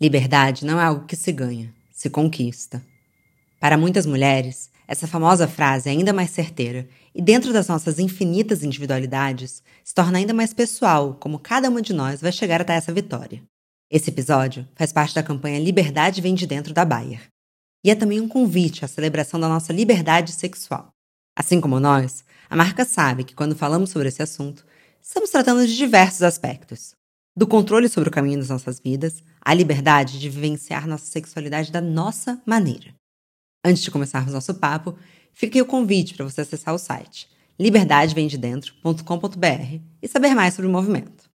Liberdade não é algo que se ganha, se conquista. Para muitas mulheres, essa famosa frase é ainda mais certeira e, dentro das nossas infinitas individualidades, se torna ainda mais pessoal como cada uma de nós vai chegar até essa vitória. Esse episódio faz parte da campanha Liberdade Vem de Dentro da Bayer. E é também um convite à celebração da nossa liberdade sexual. Assim como nós, a marca sabe que quando falamos sobre esse assunto, estamos tratando de diversos aspectos, do controle sobre o caminho das nossas vidas, à liberdade de vivenciar nossa sexualidade da nossa maneira. Antes de começarmos nosso papo, fica o convite para você acessar o site liberdadevemdedentro.com.br e saber mais sobre o movimento.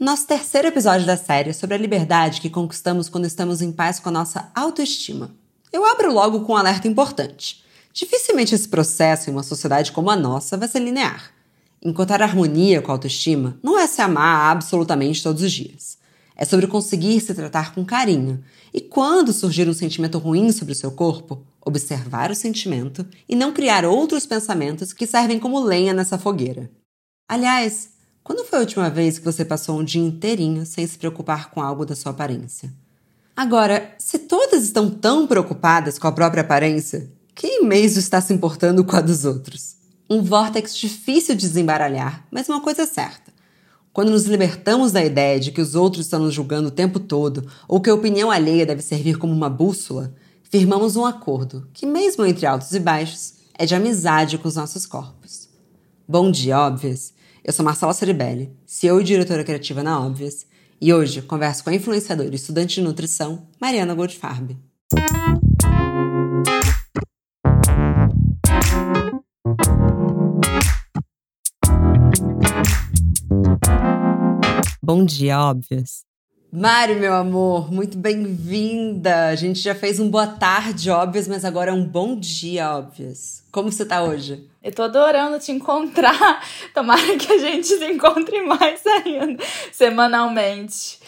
Nosso terceiro episódio da série é sobre a liberdade que conquistamos quando estamos em paz com a nossa autoestima. Eu abro logo com um alerta importante. Dificilmente esse processo em uma sociedade como a nossa vai ser linear. Encontrar harmonia com a autoestima não é se amar absolutamente todos os dias. É sobre conseguir se tratar com carinho. E quando surgir um sentimento ruim sobre o seu corpo, observar o sentimento e não criar outros pensamentos que servem como lenha nessa fogueira. Aliás, quando foi a última vez que você passou um dia inteirinho sem se preocupar com algo da sua aparência? Agora, se todas estão tão preocupadas com a própria aparência, quem mesmo está se importando com a dos outros? Um vórtex difícil de desembaralhar, mas uma coisa é certa. Quando nos libertamos da ideia de que os outros estão nos julgando o tempo todo ou que a opinião alheia deve servir como uma bússola, firmamos um acordo que, mesmo entre altos e baixos, é de amizade com os nossos corpos. Bom dia, óbvias! Eu sou Marcela Ceribelli, CEO e diretora criativa na Óbvias, e hoje converso com a influenciadora e estudante de nutrição Mariana Goldfarb. Bom dia, óbvias. Mari, meu amor, muito bem-vinda. A gente já fez um boa tarde, óbvias, mas agora é um bom dia, óbvias. Como você tá hoje? Eu tô adorando te encontrar. Tomara que a gente se encontre mais ainda, semanalmente.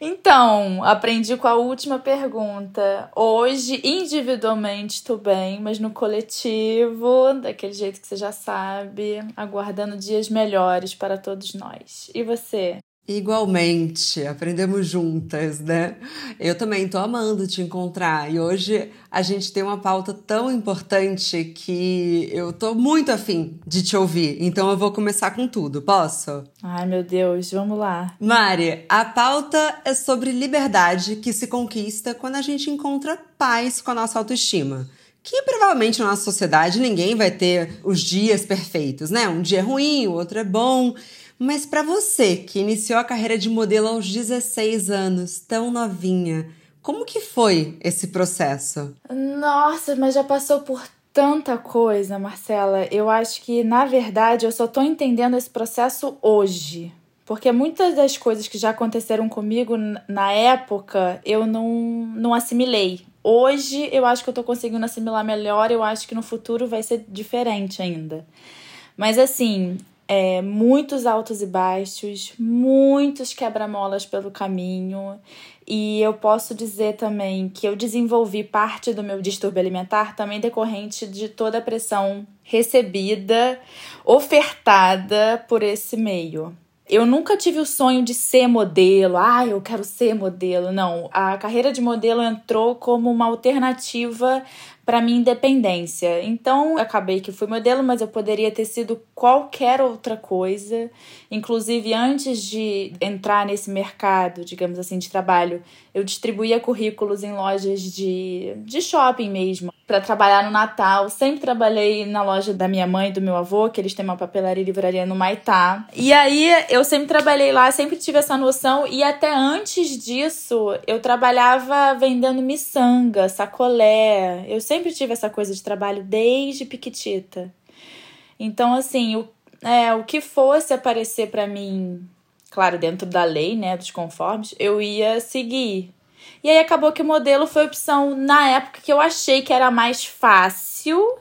Então, aprendi com a última pergunta. Hoje, individualmente, tô bem, mas no coletivo, daquele jeito que você já sabe, aguardando dias melhores para todos nós. E você? Igualmente, aprendemos juntas, né? Eu também tô amando te encontrar e hoje a gente tem uma pauta tão importante que eu tô muito afim de te ouvir, então eu vou começar com tudo, posso? Ai meu Deus, vamos lá. Mari, a pauta é sobre liberdade que se conquista quando a gente encontra paz com a nossa autoestima que provavelmente na nossa sociedade ninguém vai ter os dias perfeitos, né? Um dia é ruim, o outro é bom. Mas para você que iniciou a carreira de modelo aos 16 anos, tão novinha, como que foi esse processo? Nossa, mas já passou por tanta coisa, Marcela. Eu acho que, na verdade, eu só tô entendendo esse processo hoje. Porque muitas das coisas que já aconteceram comigo na época eu não, não assimilei. Hoje eu acho que eu tô conseguindo assimilar melhor, eu acho que no futuro vai ser diferente ainda. Mas assim, é, muitos altos e baixos, muitos quebra-molas pelo caminho. E eu posso dizer também que eu desenvolvi parte do meu distúrbio alimentar também decorrente de toda a pressão recebida, ofertada por esse meio. Eu nunca tive o sonho de ser modelo, ah, eu quero ser modelo. Não, a carreira de modelo entrou como uma alternativa para minha independência. Então, acabei que fui modelo, mas eu poderia ter sido qualquer outra coisa. Inclusive, antes de entrar nesse mercado, digamos assim, de trabalho, eu distribuía currículos em lojas de, de shopping mesmo, para trabalhar no Natal. Sempre trabalhei na loja da minha mãe e do meu avô, que eles têm uma papelaria e livraria no Maitá. E aí, eu sempre trabalhei lá, sempre tive essa noção. E até antes disso, eu trabalhava vendendo miçanga, sacolé. Eu sempre tive essa coisa de trabalho desde piquitita. Então, assim, o, é, o que fosse aparecer para mim, claro, dentro da lei, né, dos conformes, eu ia seguir. E aí acabou que o modelo foi opção na época que eu achei que era mais fácil,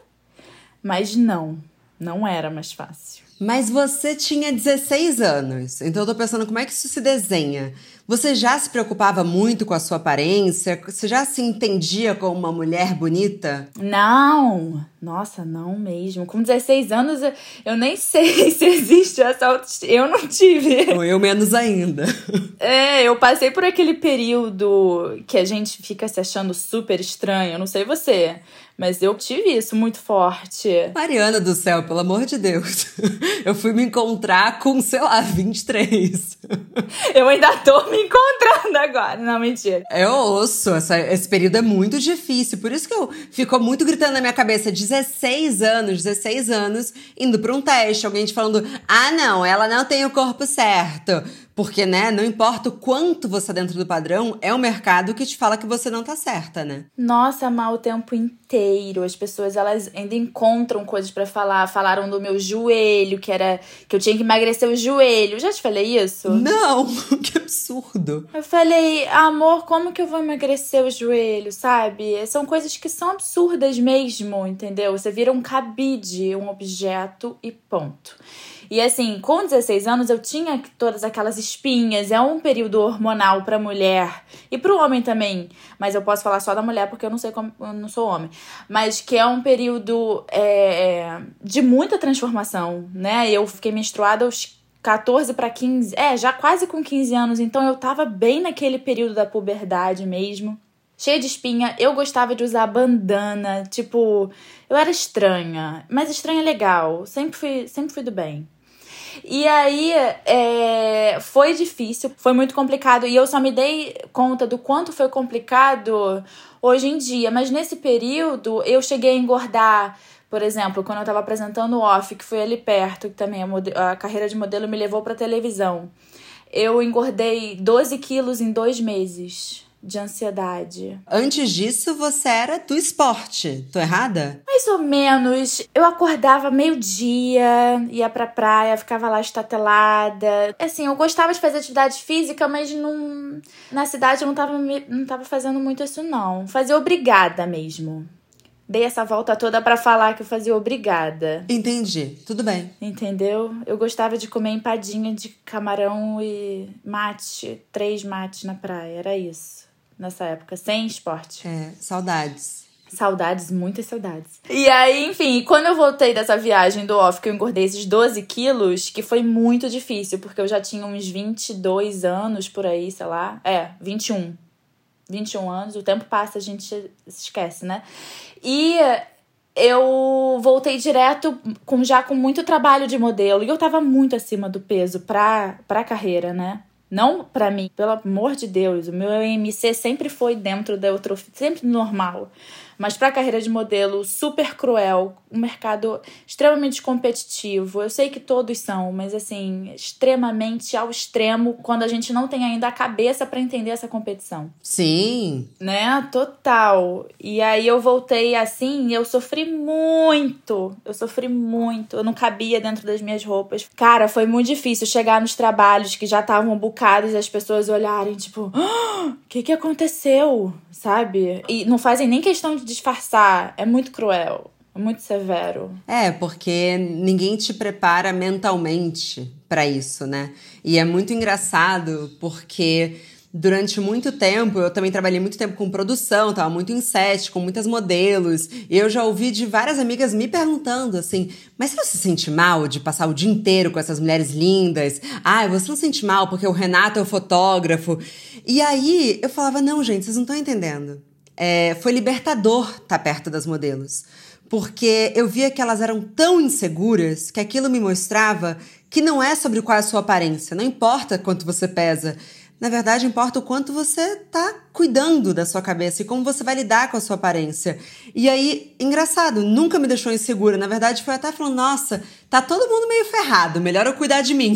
mas não, não era mais fácil. Mas você tinha 16 anos, então eu tô pensando como é que isso se desenha. Você já se preocupava muito com a sua aparência? Você já se entendia como uma mulher bonita? Não, nossa, não mesmo. Com 16 anos, eu nem sei se existe essa autoestima. Eu não tive. Eu menos ainda. É, eu passei por aquele período que a gente fica se achando super estranho. Eu não sei você. Mas eu tive isso muito forte. Mariana do céu, pelo amor de Deus. Eu fui me encontrar com, sei lá, 23. Eu ainda tô me encontrando agora. Não, mentira. É osso. Essa, esse período é muito difícil. Por isso que eu ficou muito gritando na minha cabeça: 16 anos, 16 anos, indo pra um teste. Alguém te falando: ah, não, ela não tem o corpo certo. Porque, né, não importa o quanto você é dentro do padrão, é o mercado que te fala que você não tá certa, né? Nossa, mal o tempo inteiro. As pessoas, elas ainda encontram coisas para falar. Falaram do meu joelho, que era que eu tinha que emagrecer o joelho. Já te falei isso? Não, que absurdo. Eu falei, amor, como que eu vou emagrecer o joelho, sabe? São coisas que são absurdas mesmo, entendeu? Você vira um cabide, um objeto e ponto. E assim, com 16 anos eu tinha todas aquelas espinhas, é um período hormonal para mulher e para o homem também, mas eu posso falar só da mulher porque eu não sei como, eu não sou homem, mas que é um período é, de muita transformação, né? Eu fiquei menstruada aos 14 para 15, é, já quase com 15 anos, então eu tava bem naquele período da puberdade mesmo cheia de espinha. Eu gostava de usar bandana, tipo, eu era estranha, mas estranha legal. Sempre fui, sempre fui do bem. E aí é, foi difícil, foi muito complicado. E eu só me dei conta do quanto foi complicado hoje em dia. Mas nesse período eu cheguei a engordar. Por exemplo, quando eu estava apresentando o Off, que foi ali perto, que também a, a carreira de modelo me levou para televisão. Eu engordei 12 quilos em dois meses de ansiedade. Antes disso, você era do esporte. Tô errada? Mais ou menos. Eu acordava meio-dia, ia pra praia, ficava lá estatelada. Assim, eu gostava de fazer atividade física, mas não... na cidade eu não tava, não tava fazendo muito isso, não. Fazia obrigada mesmo. Dei essa volta toda para falar que eu fazia obrigada. Entendi. Tudo bem. Entendeu? Eu gostava de comer empadinha de camarão e mate, três mates na praia. Era isso nessa época, sem esporte. É, saudades. Saudades, muitas saudades. E aí, enfim, quando eu voltei dessa viagem do off, que eu engordei esses 12 quilos, que foi muito difícil, porque eu já tinha uns 22 anos por aí, sei lá. É, 21. 21 anos, o tempo passa, a gente esquece, né? E eu voltei direto com já com muito trabalho de modelo e eu tava muito acima do peso pra, pra carreira, né? Não para mim, pelo amor de Deus, o meu IMC sempre foi dentro da eutrofia, sempre normal. Mas para a carreira de modelo, super cruel, um mercado extremamente competitivo. Eu sei que todos são, mas assim, extremamente ao extremo quando a gente não tem ainda a cabeça para entender essa competição. Sim. Né? Total. E aí eu voltei assim, eu sofri muito. Eu sofri muito. Eu não cabia dentro das minhas roupas. Cara, foi muito difícil chegar nos trabalhos que já estavam bucados e as pessoas olharem, tipo, o oh, que que aconteceu? Sabe? E não fazem nem questão de disfarçar. É muito cruel. É muito severo. É, porque ninguém te prepara mentalmente para isso, né? E é muito engraçado porque durante muito tempo, eu também trabalhei muito tempo com produção, tava muito em set, com muitas modelos, e eu já ouvi de várias amigas me perguntando assim: mas você se sente mal de passar o dia inteiro com essas mulheres lindas? Ah, você não se sente mal porque o Renato é o fotógrafo? E aí eu falava: não, gente, vocês não estão entendendo é, foi libertador estar tá perto das modelos. Porque eu via que elas eram tão inseguras que aquilo me mostrava que não é sobre qual é a sua aparência, não importa quanto você pesa, na verdade, importa o quanto você está cuidando da sua cabeça e como você vai lidar com a sua aparência. E aí, engraçado, nunca me deixou insegura. Na verdade, foi até falando: nossa, tá todo mundo meio ferrado, melhor eu cuidar de mim.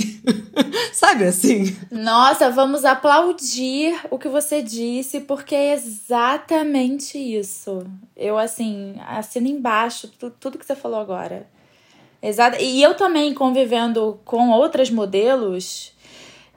Sabe assim? Nossa, vamos aplaudir o que você disse, porque é exatamente isso. Eu, assim, assino embaixo tudo que você falou agora. Exato. E eu também convivendo com outras modelos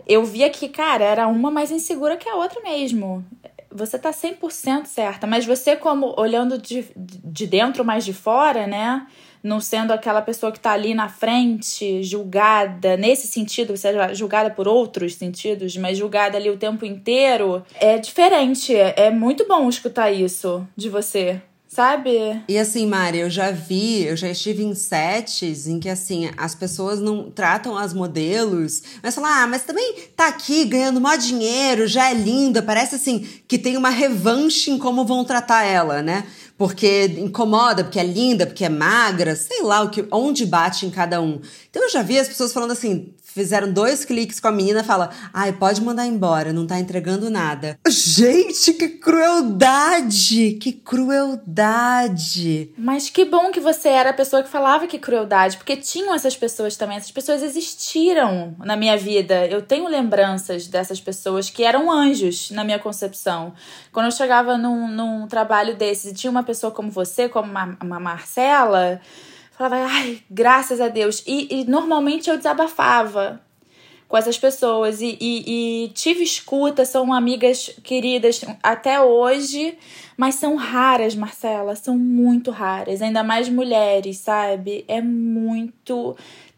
eu via que, cara, era uma mais insegura que a outra mesmo. Você tá 100% certa, mas você, como olhando de, de dentro mais de fora, né? não sendo aquela pessoa que está ali na frente, julgada, nesse sentido, seja julgada por outros sentidos, mas julgada ali o tempo inteiro, é diferente. É muito bom escutar isso de você sabe? E assim, Mari, eu já vi, eu já estive em sets em que assim, as pessoas não tratam as modelos, mas falam, ah, mas também tá aqui ganhando mó dinheiro, já é linda, parece assim que tem uma revanche em como vão tratar ela, né? porque incomoda, porque é linda, porque é magra, sei lá o que, onde bate em cada um. Então eu já vi as pessoas falando assim, fizeram dois cliques com a menina, fala: "Ai, pode mandar embora, não tá entregando nada". Gente, que crueldade, que crueldade. Mas que bom que você era a pessoa que falava que crueldade, porque tinham essas pessoas também, essas pessoas existiram na minha vida. Eu tenho lembranças dessas pessoas que eram anjos na minha concepção. Quando eu chegava num, num trabalho desses e tinha uma pessoa como você, como uma, uma Marcela, falava, ai, graças a Deus. E, e normalmente eu desabafava com essas pessoas e, e, e, tive escuta, são amigas queridas até hoje, mas são raras, Marcela, são muito raras, ainda mais mulheres, sabe? É muito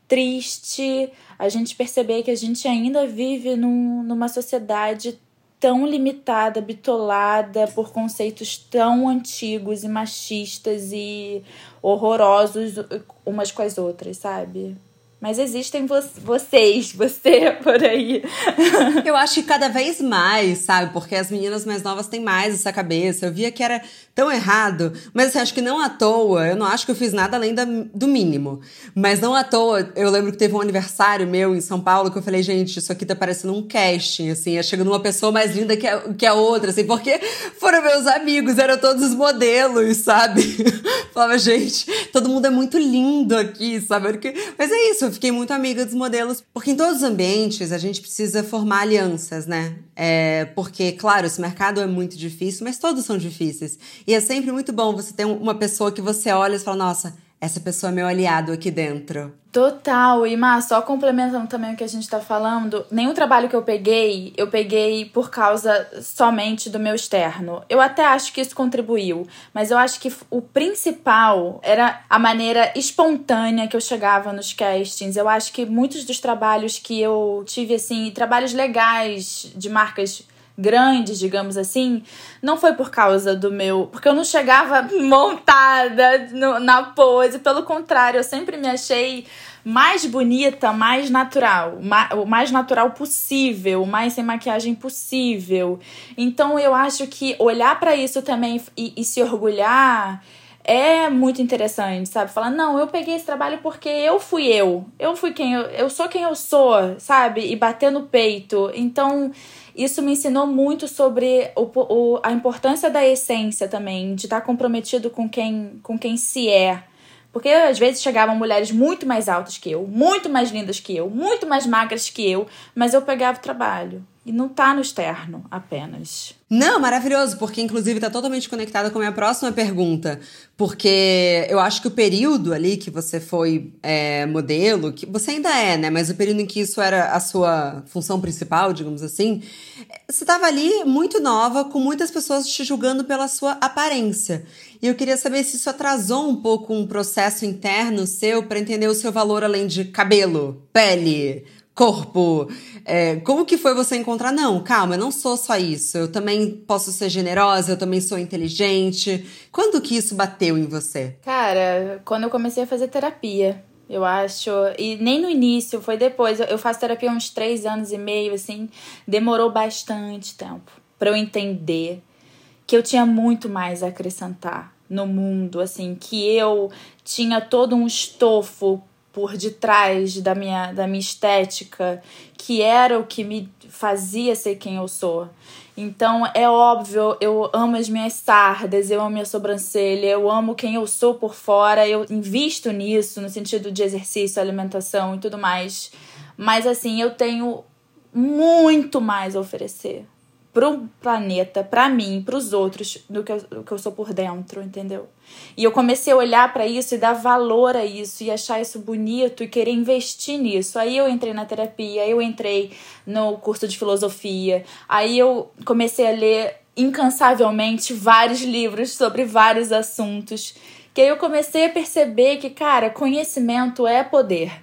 triste a gente perceber que a gente ainda vive num, numa sociedade tão limitada, bitolada por conceitos tão antigos e machistas e horrorosos umas com as outras, sabe? Mas existem vo vocês, você por aí. Eu acho que cada vez mais, sabe? Porque as meninas mais novas têm mais essa cabeça. Eu via que era tão errado. Mas assim, acho que não à toa. Eu não acho que eu fiz nada além da, do mínimo. Mas não à toa. Eu lembro que teve um aniversário meu em São Paulo que eu falei, gente, isso aqui tá parecendo um casting, assim. É chegando uma pessoa mais linda que a, que a outra, assim. Porque foram meus amigos, eram todos os modelos, sabe? Falava, gente, todo mundo é muito lindo aqui, sabe? Mas é isso eu fiquei muito amiga dos modelos, porque em todos os ambientes a gente precisa formar alianças, né? É, porque, claro, esse mercado é muito difícil, mas todos são difíceis. E é sempre muito bom você ter uma pessoa que você olha e fala, nossa, essa pessoa é meu aliado aqui dentro. Total, e Má, só complementando também o que a gente tá falando, nenhum trabalho que eu peguei, eu peguei por causa somente do meu externo. Eu até acho que isso contribuiu, mas eu acho que o principal era a maneira espontânea que eu chegava nos castings. Eu acho que muitos dos trabalhos que eu tive, assim, trabalhos legais de marcas grandes, digamos assim, não foi por causa do meu. Porque eu não chegava montada no, na pose, pelo contrário, eu sempre me achei mais bonita, mais natural, o mais natural possível, o mais sem maquiagem possível. Então eu acho que olhar para isso também e, e se orgulhar é muito interessante, sabe? Falar, não, eu peguei esse trabalho porque eu fui eu. Eu fui quem eu, eu sou quem eu sou, sabe? E bater no peito. Então, isso me ensinou muito sobre o, o, a importância da essência também, de estar comprometido com quem, com quem se é. Porque às vezes chegavam mulheres muito mais altas que eu, muito mais lindas que eu, muito mais magras que eu, mas eu pegava o trabalho. E não tá no externo apenas. Não, maravilhoso, porque inclusive tá totalmente conectada com a minha próxima pergunta. Porque eu acho que o período ali que você foi é, modelo, que você ainda é, né? Mas o período em que isso era a sua função principal, digamos assim, você tava ali muito nova, com muitas pessoas te julgando pela sua aparência. E eu queria saber se isso atrasou um pouco um processo interno seu para entender o seu valor além de cabelo, pele, corpo. É, como que foi você encontrar? Não, calma, eu não sou só isso. Eu também posso ser generosa, eu também sou inteligente. Quando que isso bateu em você? Cara, quando eu comecei a fazer terapia. Eu acho. E nem no início, foi depois. Eu faço terapia há uns três anos e meio, assim. Demorou bastante tempo para eu entender que eu tinha muito mais a acrescentar no mundo, assim, que eu tinha todo um estofo por detrás da minha, da minha estética, que era o que me fazia ser quem eu sou. Então é óbvio, eu amo as minhas sardas, eu amo minha sobrancelha, eu amo quem eu sou por fora, eu invisto nisso no sentido de exercício, alimentação e tudo mais. Mas assim, eu tenho muito mais a oferecer pro planeta, para mim, para os outros, do que, eu, do que eu sou por dentro, entendeu? E eu comecei a olhar para isso e dar valor a isso e achar isso bonito e querer investir nisso. Aí eu entrei na terapia, aí eu entrei no curso de filosofia, aí eu comecei a ler incansavelmente vários livros sobre vários assuntos Que aí eu comecei a perceber que, cara, conhecimento é poder.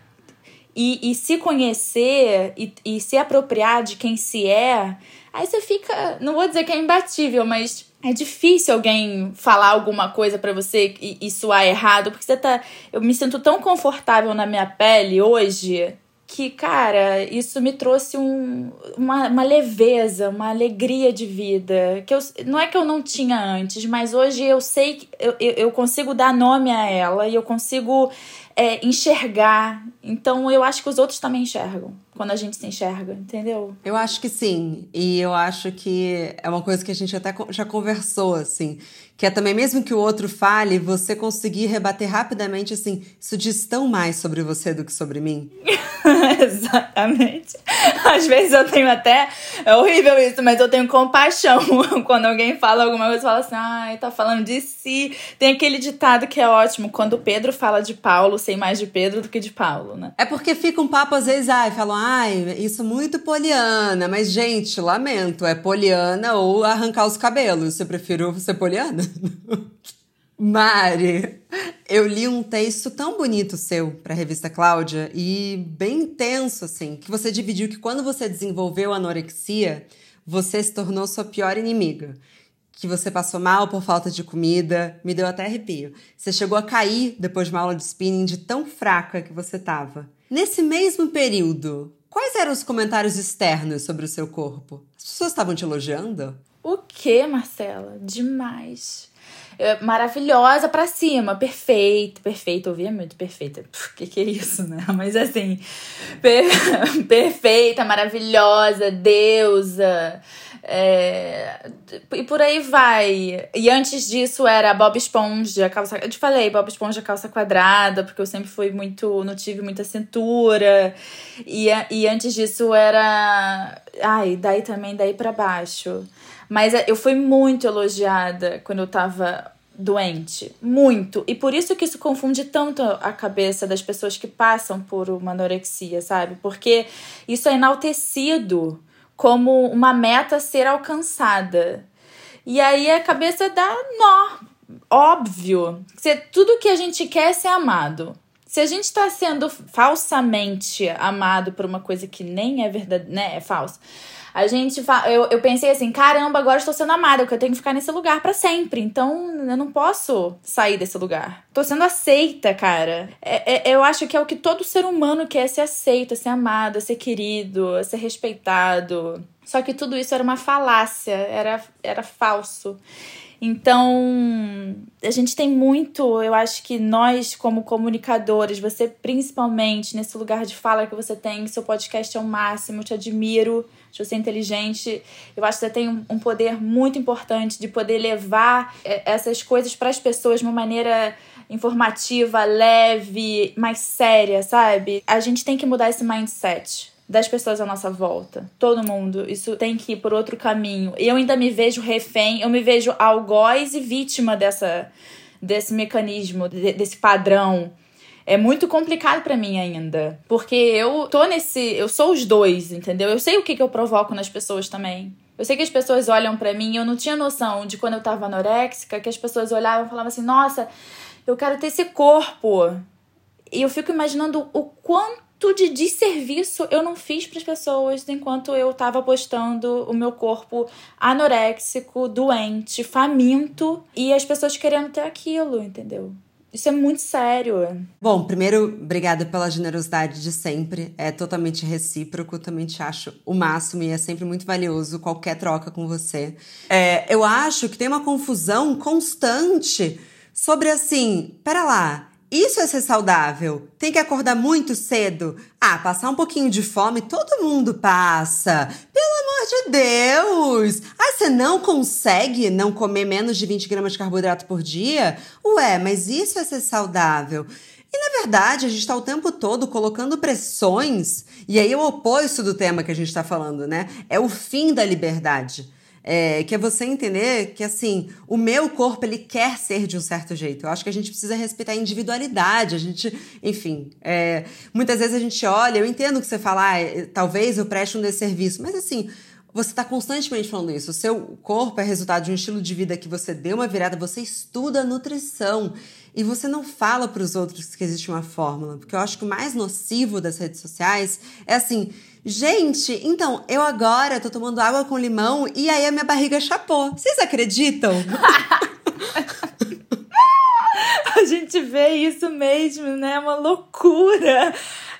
E, e se conhecer e, e se apropriar de quem se é, aí você fica. Não vou dizer que é imbatível, mas é difícil alguém falar alguma coisa para você e, e soar errado, porque você tá. Eu me sinto tão confortável na minha pele hoje que, cara, isso me trouxe um, uma, uma leveza, uma alegria de vida. Que eu, não é que eu não tinha antes, mas hoje eu sei que eu, eu consigo dar nome a ela e eu consigo é, enxergar. Então eu acho que os outros também enxergam quando a gente se enxerga, entendeu? Eu acho que sim. E eu acho que é uma coisa que a gente até já conversou, assim. Que é também, mesmo que o outro fale, você conseguir rebater rapidamente, assim, isso diz tão mais sobre você do que sobre mim. Exatamente. Às vezes eu tenho até. É horrível isso, mas eu tenho compaixão quando alguém fala alguma coisa fala assim, ai, tá falando de si. Tem aquele ditado que é ótimo, quando Pedro fala de Paulo, sei mais de Pedro do que de Paulo, né? É porque fica um papo, às vezes, ai, falam, ai, isso muito poliana, mas, gente, lamento, é poliana ou arrancar os cabelos. Eu prefiro ser poliana. Mari, eu li um texto tão bonito seu para a revista Cláudia e bem intenso, assim, que você dividiu que quando você desenvolveu anorexia, você se tornou sua pior inimiga. Que você passou mal por falta de comida, me deu até arrepio. Você chegou a cair depois de uma aula de spinning de tão fraca que você tava. Nesse mesmo período, quais eram os comentários externos sobre o seu corpo? As pessoas estavam te elogiando? O que, Marcela? Demais. É, maravilhosa pra cima, perfeito, perfeito, muito perfeita. O que, que é isso, né? Mas assim, per perfeita, maravilhosa, deusa. É, e por aí vai. E antes disso era Bob Esponja, calça. Eu te falei, Bob Esponja calça quadrada, porque eu sempre fui muito. não tive muita cintura. E, e antes disso era. Ai, daí também, daí para baixo. Mas é, eu fui muito elogiada quando eu tava doente. Muito. E por isso que isso confunde tanto a cabeça das pessoas que passam por uma anorexia, sabe? Porque isso é enaltecido como uma meta a ser alcançada. E aí a cabeça dá nó. Óbvio. Se tudo que a gente quer é ser amado. Se a gente está sendo falsamente amado por uma coisa que nem é verdade, né? É falsa a gente fa... eu, eu pensei assim, caramba, agora estou sendo amada, porque eu tenho que ficar nesse lugar para sempre. Então eu não posso sair desse lugar. Tô sendo aceita, cara. É, é, eu acho que é o que todo ser humano quer: ser aceito, ser amado, ser querido, ser respeitado. Só que tudo isso era uma falácia, era, era falso. Então, a gente tem muito, eu acho que nós, como comunicadores, você principalmente nesse lugar de fala que você tem, seu podcast é o máximo, eu te admiro, acho você é inteligente. Eu acho que você tem um poder muito importante de poder levar é, essas coisas para as pessoas de uma maneira informativa, leve, mais séria, sabe? A gente tem que mudar esse mindset das pessoas à nossa volta. Todo mundo. Isso tem que ir por outro caminho. Eu ainda me vejo refém, eu me vejo algoz e vítima dessa, desse mecanismo, desse padrão. É muito complicado para mim ainda. Porque eu tô nesse. Eu sou os dois, entendeu? Eu sei o que, que eu provoco nas pessoas também. Eu sei que as pessoas olham para mim, eu não tinha noção de quando eu tava anoréxica, que as pessoas olhavam e falavam assim: nossa, eu quero ter esse corpo. E eu fico imaginando o quanto de desserviço eu não fiz para as pessoas enquanto eu estava postando o meu corpo anoréxico, doente, faminto e as pessoas querendo ter aquilo, entendeu? Isso é muito sério. Bom, primeiro, obrigada pela generosidade de sempre. É totalmente recíproco, também te acho o máximo e é sempre muito valioso qualquer troca com você. É, eu acho que tem uma confusão constante sobre assim, pera lá, isso é ser saudável. Tem que acordar muito cedo. Ah, passar um pouquinho de fome todo mundo passa. Pelo amor de Deus! Ah, você não consegue não comer menos de 20 gramas de carboidrato por dia? Ué, mas isso é ser saudável. E na verdade, a gente está o tempo todo colocando pressões, e aí é o oposto do tema que a gente está falando, né? É o fim da liberdade. É, que é você entender que, assim, o meu corpo, ele quer ser de um certo jeito. Eu acho que a gente precisa respeitar a individualidade, a gente, enfim, é, muitas vezes a gente olha, eu entendo que você fala, ah, talvez eu preste um desserviço, mas assim, você está constantemente falando isso. O seu corpo é resultado de um estilo de vida que você deu uma virada, você estuda nutrição e você não fala para os outros que existe uma fórmula, porque eu acho que o mais nocivo das redes sociais é assim, gente, então eu agora tô tomando água com limão e aí a minha barriga chapou. Vocês acreditam? a gente vê isso mesmo, né? É uma loucura.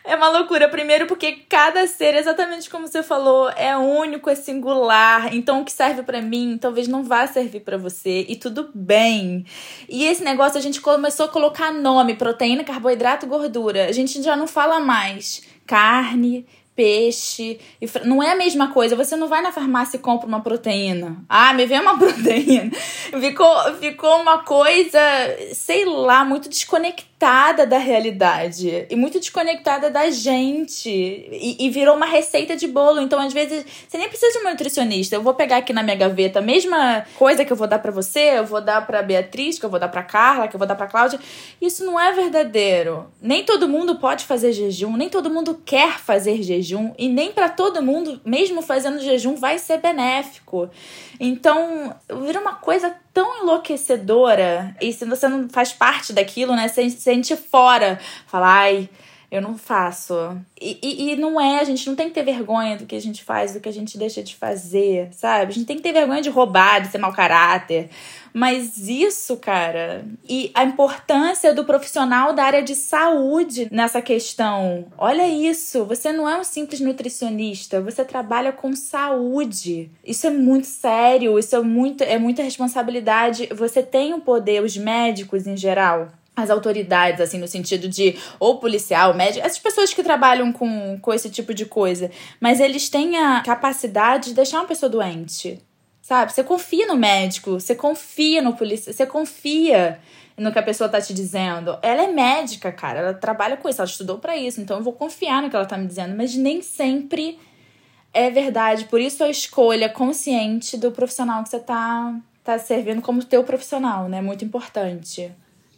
É uma loucura. Primeiro, porque cada ser, exatamente como você falou, é único, é singular. Então, o que serve para mim talvez não vá servir para você. E tudo bem. E esse negócio a gente começou a colocar nome: proteína, carboidrato, gordura. A gente já não fala mais carne, peixe. Não é a mesma coisa. Você não vai na farmácia e compra uma proteína. Ah, me vê uma proteína. Ficou, ficou uma coisa, sei lá, muito desconectada da realidade. E muito desconectada da gente. E, e virou uma receita de bolo. Então, às vezes, você nem precisa de uma nutricionista. Eu vou pegar aqui na minha gaveta a mesma coisa que eu vou dar para você, eu vou dar pra Beatriz, que eu vou dar pra Carla, que eu vou dar pra Cláudia. Isso não é verdadeiro. Nem todo mundo pode fazer jejum, nem todo mundo quer fazer jejum jejum e nem para todo mundo, mesmo fazendo jejum, vai ser benéfico. Então, vira uma coisa tão enlouquecedora e se você não faz parte daquilo, né, você sente fora, fala, ai, eu não faço. E, e, e, não é, a gente não tem que ter vergonha do que a gente faz, do que a gente deixa de fazer, sabe? A gente tem que ter vergonha de roubar, de ser mau caráter. Mas isso, cara, e a importância do profissional da área de saúde nessa questão. Olha isso, você não é um simples nutricionista, você trabalha com saúde. Isso é muito sério, isso é muito é muita responsabilidade. Você tem o poder, os médicos em geral, as autoridades, assim, no sentido de ou policial, médico, essas pessoas que trabalham com, com esse tipo de coisa, mas eles têm a capacidade de deixar uma pessoa doente. Sabe? Você confia no médico, você confia no polícia, você confia no que a pessoa tá te dizendo. Ela é médica, cara, ela trabalha com isso, ela estudou para isso, então eu vou confiar no que ela tá me dizendo, mas nem sempre é verdade. Por isso a escolha consciente do profissional que você tá tá servindo como teu profissional, né? Muito importante.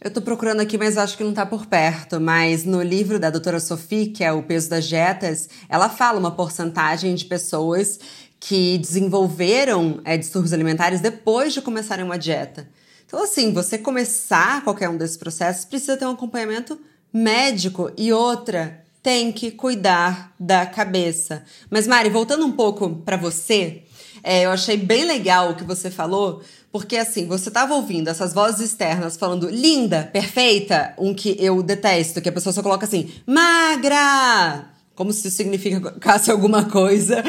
Eu tô procurando aqui, mas acho que não tá por perto. Mas no livro da doutora Sophie, que é O Peso das Dietas, ela fala uma porcentagem de pessoas que desenvolveram é, distúrbios alimentares depois de começarem uma dieta. Então, assim, você começar qualquer um desses processos precisa ter um acompanhamento médico e outra tem que cuidar da cabeça. Mas Mari, voltando um pouco para você, é, eu achei bem legal o que você falou, porque assim, você estava ouvindo essas vozes externas falando linda, perfeita, um que eu detesto, que a pessoa só coloca assim, magra, como se isso significasse alguma coisa.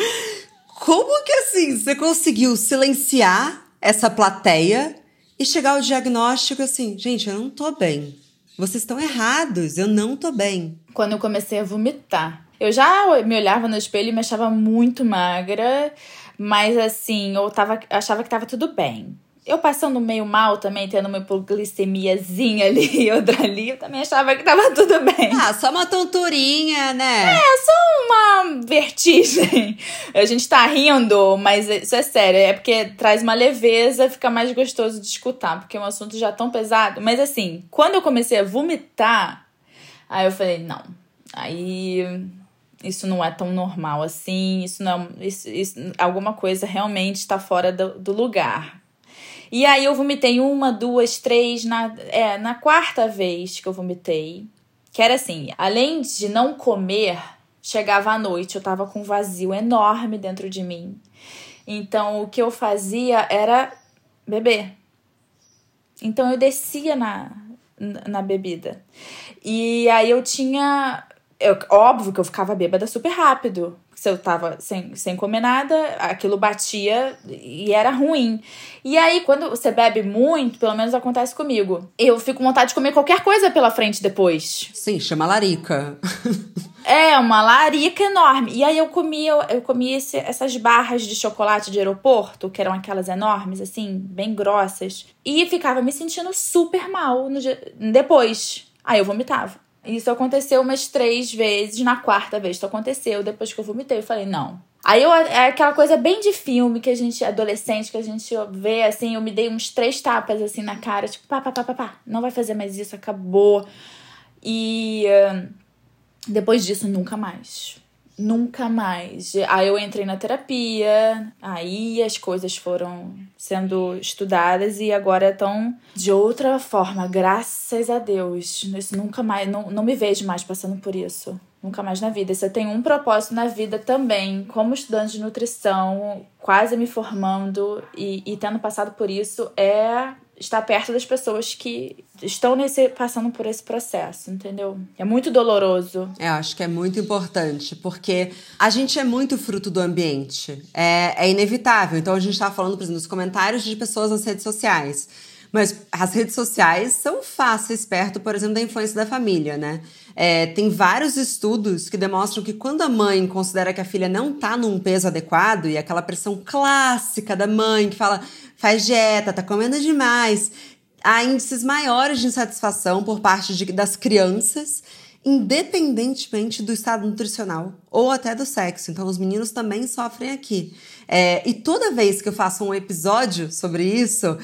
Como que assim você conseguiu silenciar essa plateia e chegar ao diagnóstico assim, gente, eu não tô bem. Vocês estão errados, eu não tô bem. Quando eu comecei a vomitar, eu já me olhava no espelho e me achava muito magra, mas assim, eu tava, achava que tava tudo bem eu passando meio mal também, tendo uma hipoglicemiazinha ali e outra ali, eu também achava que tava tudo bem. Ah, só uma tonturinha, né? É, só uma vertigem. A gente tá rindo, mas isso é sério, é porque traz uma leveza, fica mais gostoso de escutar, porque é um assunto já tão pesado. Mas assim, quando eu comecei a vomitar, aí eu falei, não, aí isso não é tão normal assim, isso não isso, isso alguma coisa realmente está fora do, do lugar. E aí eu vomitei uma, duas, três, na, é, na quarta vez que eu vomitei. Que era assim, além de não comer, chegava à noite, eu tava com um vazio enorme dentro de mim. Então o que eu fazia era beber. Então eu descia na, na bebida. E aí eu tinha. Eu, óbvio que eu ficava bêbada super rápido se eu tava sem, sem comer nada, aquilo batia e era ruim. E aí, quando você bebe muito, pelo menos acontece comigo, eu fico com vontade de comer qualquer coisa pela frente depois. Sim, chama larica. é, uma larica enorme. E aí eu comia, eu comia esse, essas barras de chocolate de aeroporto, que eram aquelas enormes, assim, bem grossas. E ficava me sentindo super mal no dia, depois. Aí eu vomitava. Isso aconteceu umas três vezes. Na quarta vez isso aconteceu, depois que eu vomitei, eu falei, não. Aí eu, é aquela coisa bem de filme que a gente, adolescente, que a gente vê, assim, eu me dei uns três tapas, assim, na cara, tipo, pá, pá, pá, pá, pá, não vai fazer mais isso, acabou. E depois disso, nunca mais. Nunca mais. Aí eu entrei na terapia, aí as coisas foram sendo estudadas e agora estão de outra forma, graças a Deus. Isso nunca mais, não, não me vejo mais passando por isso. Nunca mais na vida. Você tem um propósito na vida também, como estudante de nutrição, quase me formando e, e tendo passado por isso, é estar perto das pessoas que estão nesse passando por esse processo, entendeu? É muito doloroso. Eu acho que é muito importante, porque a gente é muito fruto do ambiente. É, é inevitável. Então a gente está falando, por exemplo, nos comentários de pessoas nas redes sociais. Mas as redes sociais são fáceis perto, por exemplo, da influência da família, né? É, tem vários estudos que demonstram que quando a mãe considera que a filha não está num peso adequado, e aquela pressão clássica da mãe que fala faz dieta, tá comendo demais. Há índices maiores de insatisfação por parte de, das crianças, independentemente do estado nutricional ou até do sexo. Então, os meninos também sofrem aqui. É, e toda vez que eu faço um episódio sobre isso,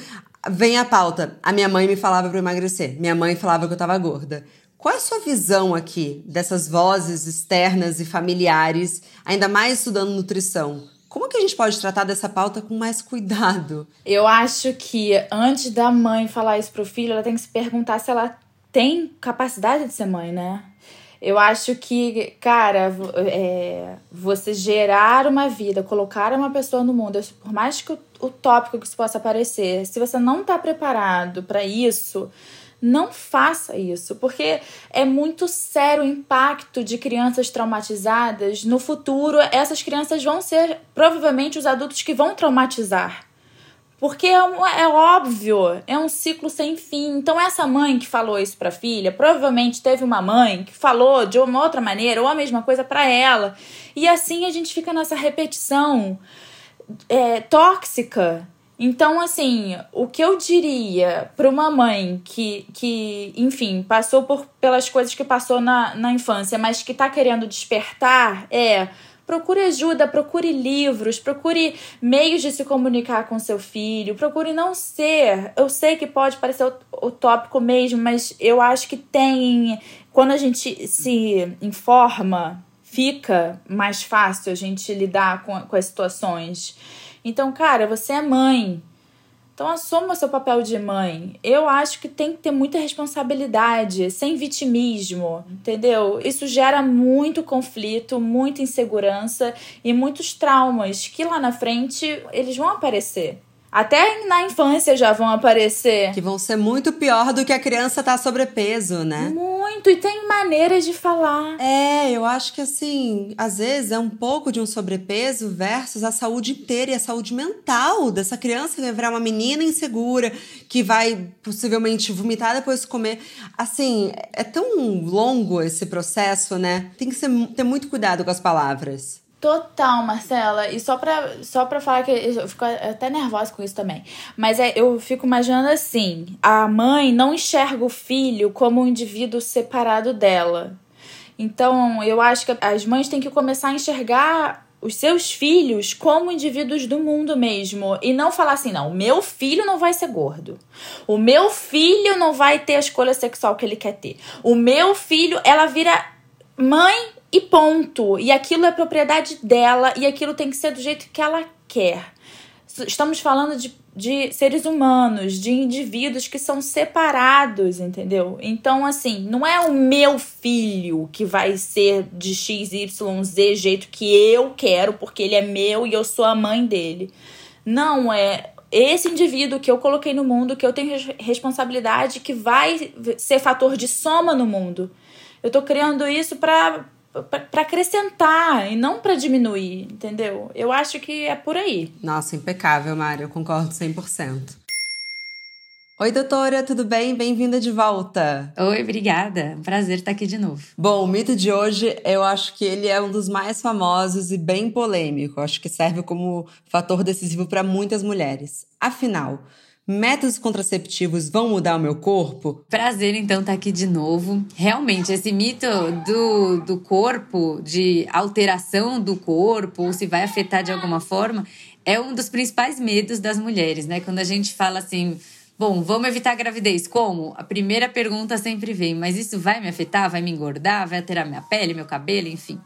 vem a pauta. A minha mãe me falava para emagrecer, minha mãe falava que eu estava gorda. Qual é a sua visão aqui dessas vozes externas e familiares, ainda mais estudando nutrição? Como que a gente pode tratar dessa pauta com mais cuidado? Eu acho que antes da mãe falar isso pro filho, ela tem que se perguntar se ela tem capacidade de ser mãe, né? Eu acho que, cara, é, você gerar uma vida, colocar uma pessoa no mundo, por mais que o, tópico que isso possa parecer, se você não tá preparado para isso, não faça isso, porque é muito sério o impacto de crianças traumatizadas. No futuro, essas crianças vão ser provavelmente os adultos que vão traumatizar. Porque é, é, óbvio, é um ciclo sem fim. Então, essa mãe que falou isso para a filha, provavelmente teve uma mãe que falou de uma outra maneira ou a mesma coisa para ela. E assim a gente fica nessa repetição é, tóxica então, assim, o que eu diria para uma mãe que, que, enfim, passou por, pelas coisas que passou na, na infância, mas que está querendo despertar é procure ajuda, procure livros, procure meios de se comunicar com seu filho, procure não ser. Eu sei que pode parecer utópico mesmo, mas eu acho que tem. Quando a gente se informa, fica mais fácil a gente lidar com, com as situações. Então, cara, você é mãe. Então assuma seu papel de mãe. Eu acho que tem que ter muita responsabilidade, sem vitimismo, entendeu? Isso gera muito conflito, muita insegurança e muitos traumas que lá na frente eles vão aparecer. Até na infância já vão aparecer. Que vão ser muito pior do que a criança tá sobrepeso, né? Muito, e tem maneiras de falar. É, eu acho que assim, às vezes é um pouco de um sobrepeso versus a saúde inteira e a saúde mental dessa criança que vai virar uma menina insegura, que vai possivelmente vomitar depois de comer. Assim, é tão longo esse processo, né? Tem que ser, ter muito cuidado com as palavras. Total, Marcela. E só pra, só pra falar que eu fico até nervosa com isso também. Mas é, eu fico imaginando assim: a mãe não enxerga o filho como um indivíduo separado dela. Então, eu acho que as mães têm que começar a enxergar os seus filhos como indivíduos do mundo mesmo. E não falar assim, não, o meu filho não vai ser gordo. O meu filho não vai ter a escolha sexual que ele quer ter. O meu filho, ela vira mãe e ponto. E aquilo é propriedade dela e aquilo tem que ser do jeito que ela quer. Estamos falando de, de seres humanos, de indivíduos que são separados, entendeu? Então, assim, não é o meu filho que vai ser de X, Y, Z, jeito que eu quero, porque ele é meu e eu sou a mãe dele. Não, é esse indivíduo que eu coloquei no mundo, que eu tenho responsabilidade, que vai ser fator de soma no mundo. Eu tô criando isso para para acrescentar e não para diminuir, entendeu? Eu acho que é por aí. Nossa, impecável, Mário, eu concordo 100%. Oi, doutora, tudo bem? Bem-vinda de volta. Oi, obrigada. Prazer estar aqui de novo. Bom, o mito de hoje, eu acho que ele é um dos mais famosos e bem polêmico. Eu acho que serve como fator decisivo para muitas mulheres. Afinal, Métodos contraceptivos vão mudar o meu corpo? Prazer, então, estar tá aqui de novo. Realmente, esse mito do, do corpo, de alteração do corpo, ou se vai afetar de alguma forma, é um dos principais medos das mulheres, né? Quando a gente fala assim, bom, vamos evitar a gravidez. Como? A primeira pergunta sempre vem, mas isso vai me afetar? Vai me engordar? Vai alterar minha pele, meu cabelo, enfim.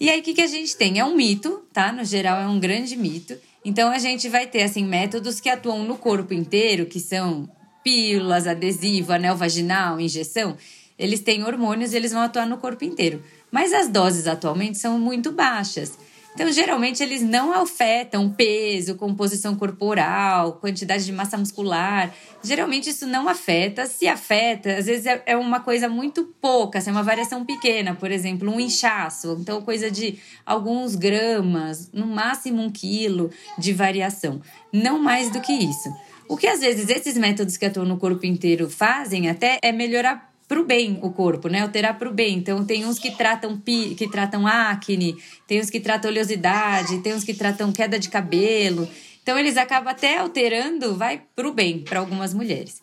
E aí, o que, que a gente tem? É um mito, tá? No geral, é um grande mito. Então, a gente vai ter, assim, métodos que atuam no corpo inteiro, que são pílulas, adesivo, anel vaginal, injeção. Eles têm hormônios e eles vão atuar no corpo inteiro. Mas as doses atualmente são muito baixas. Então, geralmente, eles não afetam peso, composição corporal, quantidade de massa muscular. Geralmente, isso não afeta. Se afeta, às vezes é, é uma coisa muito pouca, assim, é uma variação pequena. Por exemplo, um inchaço. Então, coisa de alguns gramas, no máximo um quilo de variação. Não mais do que isso. O que às vezes esses métodos que atuam no corpo inteiro fazem até é melhorar para o bem o corpo, né? Alterar para o bem. Então tem uns que tratam pi, que tratam acne, tem uns que tratam oleosidade, tem uns que tratam queda de cabelo. Então eles acabam até alterando, vai para o bem para algumas mulheres.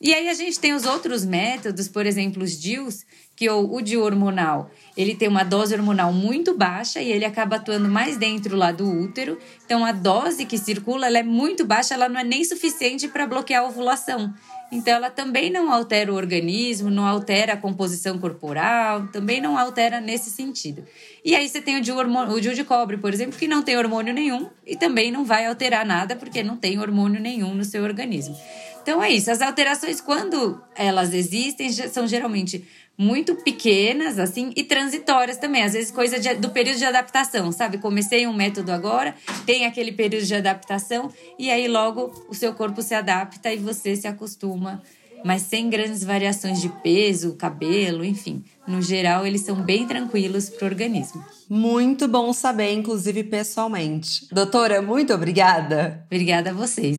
E aí a gente tem os outros métodos, por exemplo, os DIUs, que o, o DIU hormonal, ele tem uma dose hormonal muito baixa e ele acaba atuando mais dentro lá do útero. Então a dose que circula, ela é muito baixa, ela não é nem suficiente para bloquear a ovulação. Então, ela também não altera o organismo, não altera a composição corporal, também não altera nesse sentido. E aí você tem o DIU de cobre, por exemplo, que não tem hormônio nenhum e também não vai alterar nada porque não tem hormônio nenhum no seu organismo. Então é isso. As alterações, quando elas existem, são geralmente muito pequenas, assim, e transitórias também. Às vezes, coisa de, do período de adaptação, sabe? Comecei um método agora, tem aquele período de adaptação, e aí logo o seu corpo se adapta e você se acostuma. Mas sem grandes variações de peso, cabelo, enfim. No geral, eles são bem tranquilos para o organismo. Muito bom saber, inclusive pessoalmente. Doutora, muito obrigada. Obrigada a vocês.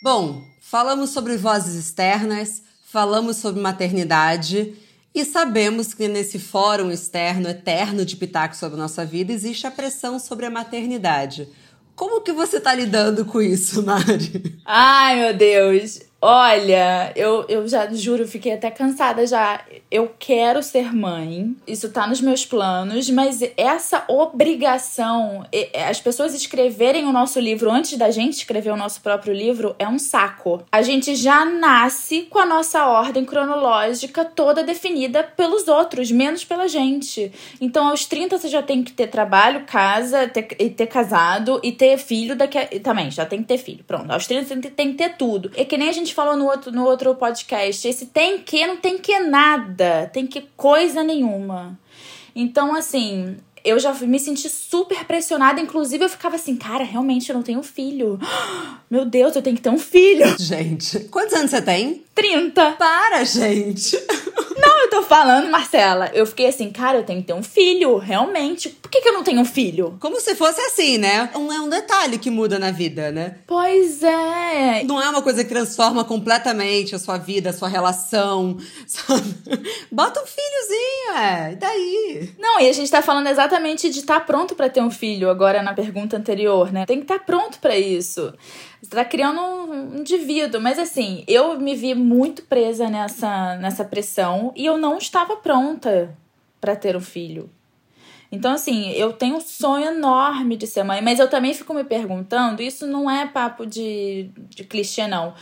Bom, falamos sobre vozes externas, falamos sobre maternidade e sabemos que nesse fórum externo eterno de pitaco sobre nossa vida existe a pressão sobre a maternidade. Como que você está lidando com isso, Mari? Ai, meu Deus. Olha, eu, eu já juro, fiquei até cansada já. Eu quero ser mãe, isso tá nos meus planos, mas essa obrigação, as pessoas escreverem o nosso livro antes da gente escrever o nosso próprio livro é um saco. A gente já nasce com a nossa ordem cronológica toda definida pelos outros, menos pela gente. Então, aos 30 você já tem que ter trabalho, casa, ter, e ter casado e ter filho daqui a, também, já tem que ter filho. Pronto, aos 30 você tem que ter tudo. É que nem a gente gente falou no outro, no outro podcast, esse tem que não tem que nada, tem que coisa nenhuma. Então, assim, eu já me senti super pressionada. Inclusive, eu ficava assim, cara, realmente eu não tenho filho. Meu Deus, eu tenho que ter um filho. Gente, quantos anos você tem? 30. Para, gente. Eu tô falando, Marcela. Eu fiquei assim, cara, eu tenho que ter um filho, realmente. Por que, que eu não tenho um filho? Como se fosse assim, né? Não é um detalhe que muda na vida, né? Pois é. Não é uma coisa que transforma completamente a sua vida, a sua relação. Bota um filhozinho, é. E daí? Não, e a gente tá falando exatamente de estar tá pronto para ter um filho, agora na pergunta anterior, né? Tem que estar tá pronto para isso. Você tá criando um indivíduo. Mas assim, eu me vi muito presa nessa, nessa pressão e eu não estava pronta para ter um filho. Então, assim, eu tenho um sonho enorme de ser mãe, mas eu também fico me perguntando, isso não é papo de, de clichê, não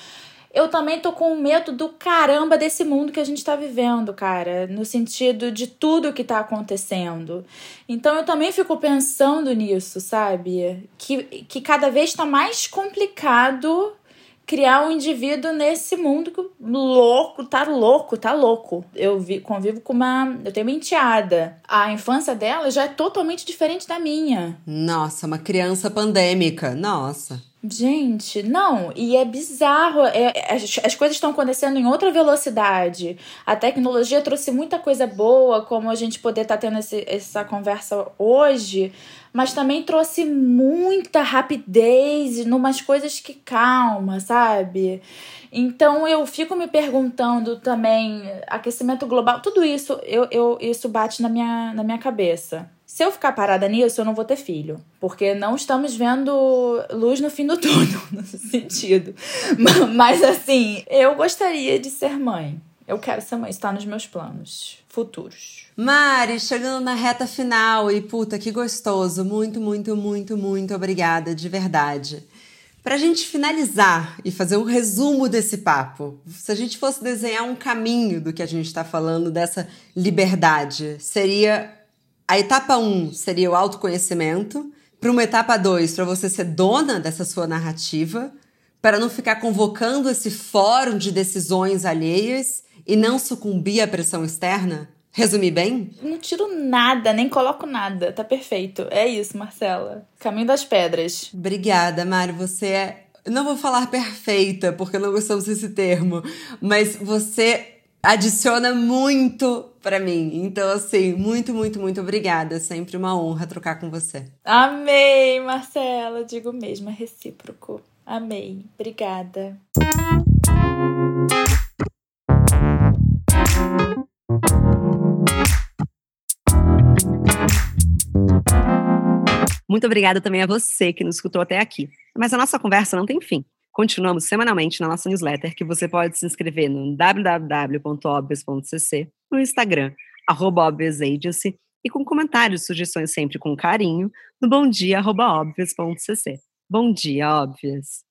eu também tô com medo do caramba desse mundo que a gente tá vivendo, cara, no sentido de tudo que tá acontecendo. Então eu também fico pensando nisso, sabe? Que, que cada vez tá mais complicado criar um indivíduo nesse mundo que louco, tá louco, tá louco. Eu vi, convivo com uma. Eu tenho uma enteada. A infância dela já é totalmente diferente da minha. Nossa, uma criança pandêmica. Nossa. Gente, não, e é bizarro. É, as, as coisas estão acontecendo em outra velocidade. A tecnologia trouxe muita coisa boa, como a gente poder estar tá tendo esse, essa conversa hoje, mas também trouxe muita rapidez numas coisas que calma, sabe? Então eu fico me perguntando também, aquecimento global, tudo isso, eu, eu, isso bate na minha, na minha cabeça. Se eu ficar parada nisso, eu não vou ter filho. Porque não estamos vendo luz no fim do túnel, nesse sentido. Mas assim, eu gostaria de ser mãe. Eu quero ser mãe, está nos meus planos futuros. Mari, chegando na reta final e puta que gostoso. Muito, muito, muito, muito obrigada, de verdade. Pra gente finalizar e fazer um resumo desse papo, se a gente fosse desenhar um caminho do que a gente está falando, dessa liberdade, seria a etapa 1 um seria o autoconhecimento, para uma etapa 2, para você ser dona dessa sua narrativa, para não ficar convocando esse fórum de decisões alheias e não sucumbir à pressão externa? Resumi bem? Não tiro nada, nem coloco nada. Tá perfeito. É isso, Marcela. Caminho das pedras. Obrigada, Mário. Você é. Não vou falar perfeita, porque não gostamos desse termo, mas você adiciona muito para mim. Então, assim, muito, muito, muito obrigada. Sempre uma honra trocar com você. Amei, Marcela. Digo mesmo, é recíproco. Amei. Obrigada. Muito obrigada também a você que nos escutou até aqui. Mas a nossa conversa não tem fim. Continuamos semanalmente na nossa newsletter, que você pode se inscrever no www.obvious.cc, no Instagram, arroba e com comentários e sugestões sempre com carinho, no bomdia.obvious.cc. Bom dia, Óbvias!